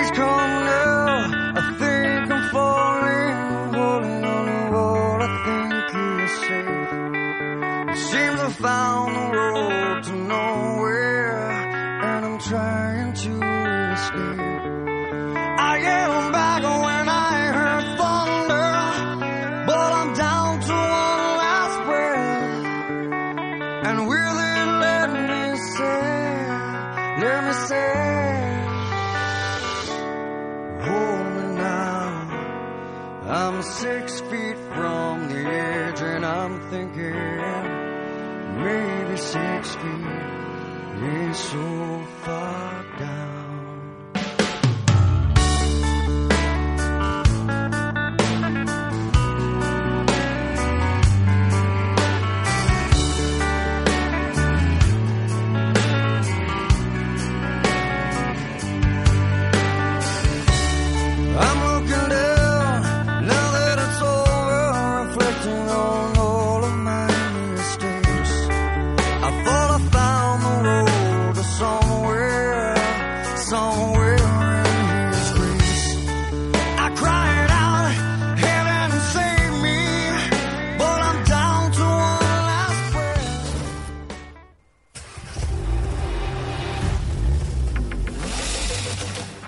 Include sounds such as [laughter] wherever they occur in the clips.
Please come now. I think I'm falling, holding on to what I think is safe. Seems I found the road to nowhere, and I'm trying to escape. I yelled back when I heard thunder, but I'm down to one last breath. And will it let me say, let me say? I'm six feet from the edge, and I'm thinking maybe six feet is so far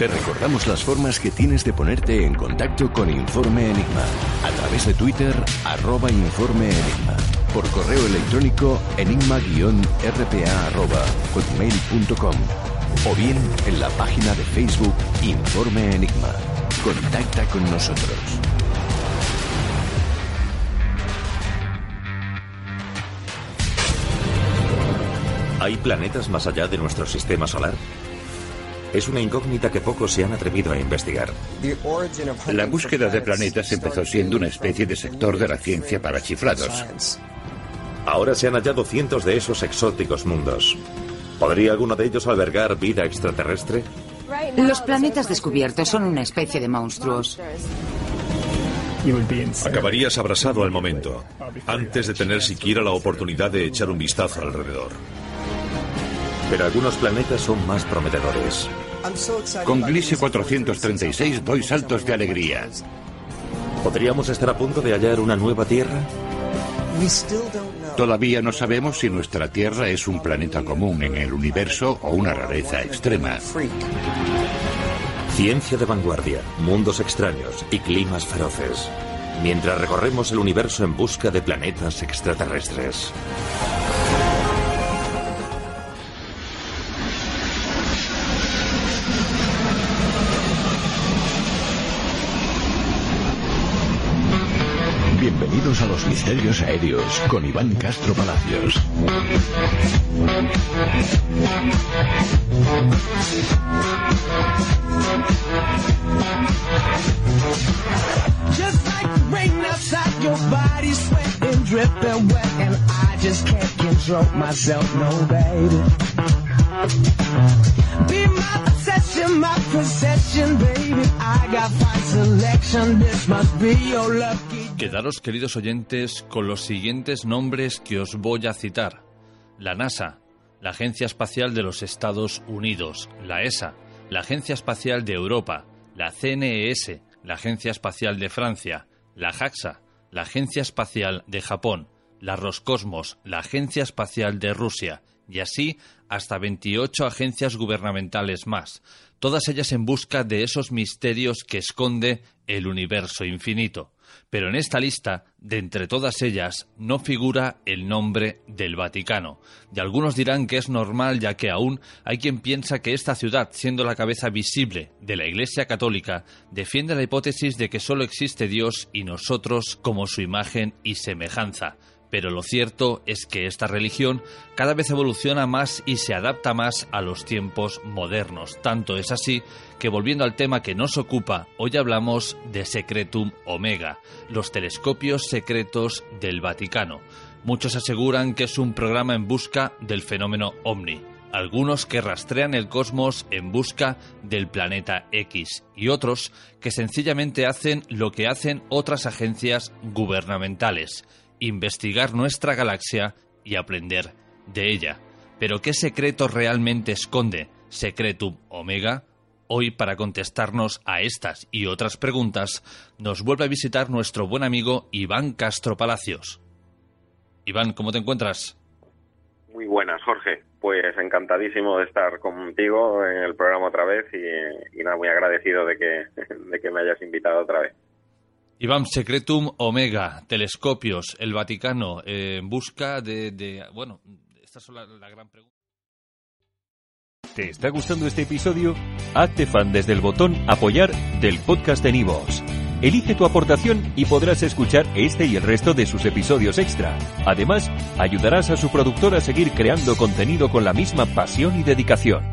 Te recordamos las formas que tienes de ponerte en contacto con Informe Enigma. A través de Twitter, arroba Informe Enigma. Por correo electrónico, enigma-rpa arroba hotmail.com. O bien en la página de Facebook Informe Enigma. Contacta con nosotros. ¿Hay planetas más allá de nuestro sistema solar? Es una incógnita que pocos se han atrevido a investigar. La búsqueda de planetas empezó siendo una especie de sector de la ciencia para chiflados. Ahora se han hallado cientos de esos exóticos mundos. ¿Podría alguno de ellos albergar vida extraterrestre? Los planetas descubiertos son una especie de monstruos. Acabarías abrasado al momento, antes de tener siquiera la oportunidad de echar un vistazo alrededor. Pero algunos planetas son más prometedores. Con Gliese 436 doy saltos de alegría. ¿Podríamos estar a punto de hallar una nueva Tierra? Todavía no sabemos si nuestra Tierra es un planeta común en el universo o una rareza extrema. Ciencia de vanguardia, mundos extraños y climas feroces. Mientras recorremos el universo en busca de planetas extraterrestres. Bienvenidos a los misterios aéreos con Iván Castro Palacios. Just like the rain outside, your body sweating, dripping wet, and I just can't control myself, no baby. Be my obsession, my possession, baby. I got fine Quedaros, queridos oyentes, con los siguientes nombres que os voy a citar. La NASA, la Agencia Espacial de los Estados Unidos, la ESA, la Agencia Espacial de Europa, la CNES, la Agencia Espacial de Francia, la JAXA, la Agencia Espacial de Japón, la Roscosmos, la Agencia Espacial de Rusia, y así hasta 28 agencias gubernamentales más, todas ellas en busca de esos misterios que esconde el universo infinito. Pero en esta lista, de entre todas ellas, no figura el nombre del Vaticano. Y algunos dirán que es normal ya que aún hay quien piensa que esta ciudad, siendo la cabeza visible de la Iglesia Católica, defiende la hipótesis de que solo existe Dios y nosotros como su imagen y semejanza. Pero lo cierto es que esta religión cada vez evoluciona más y se adapta más a los tiempos modernos. Tanto es así que volviendo al tema que nos ocupa, hoy hablamos de Secretum Omega, los telescopios secretos del Vaticano. Muchos aseguran que es un programa en busca del fenómeno ovni. Algunos que rastrean el cosmos en busca del planeta X y otros que sencillamente hacen lo que hacen otras agencias gubernamentales, investigar nuestra galaxia y aprender de ella. Pero ¿qué secreto realmente esconde Secretum Omega? Hoy, para contestarnos a estas y otras preguntas, nos vuelve a visitar nuestro buen amigo Iván Castro Palacios. Iván, ¿cómo te encuentras? Muy buenas, Jorge. Pues encantadísimo de estar contigo en el programa otra vez y, y nada, muy agradecido de que, [laughs] de que me hayas invitado otra vez. Iván, Secretum Omega, telescopios, el Vaticano, eh, en busca de, Bueno, esta es la, la gran pregunta. ¿Te está gustando este episodio? Hazte fan desde el botón Apoyar del podcast de Nivos. Elige tu aportación y podrás escuchar este y el resto de sus episodios extra. Además, ayudarás a su productor a seguir creando contenido con la misma pasión y dedicación.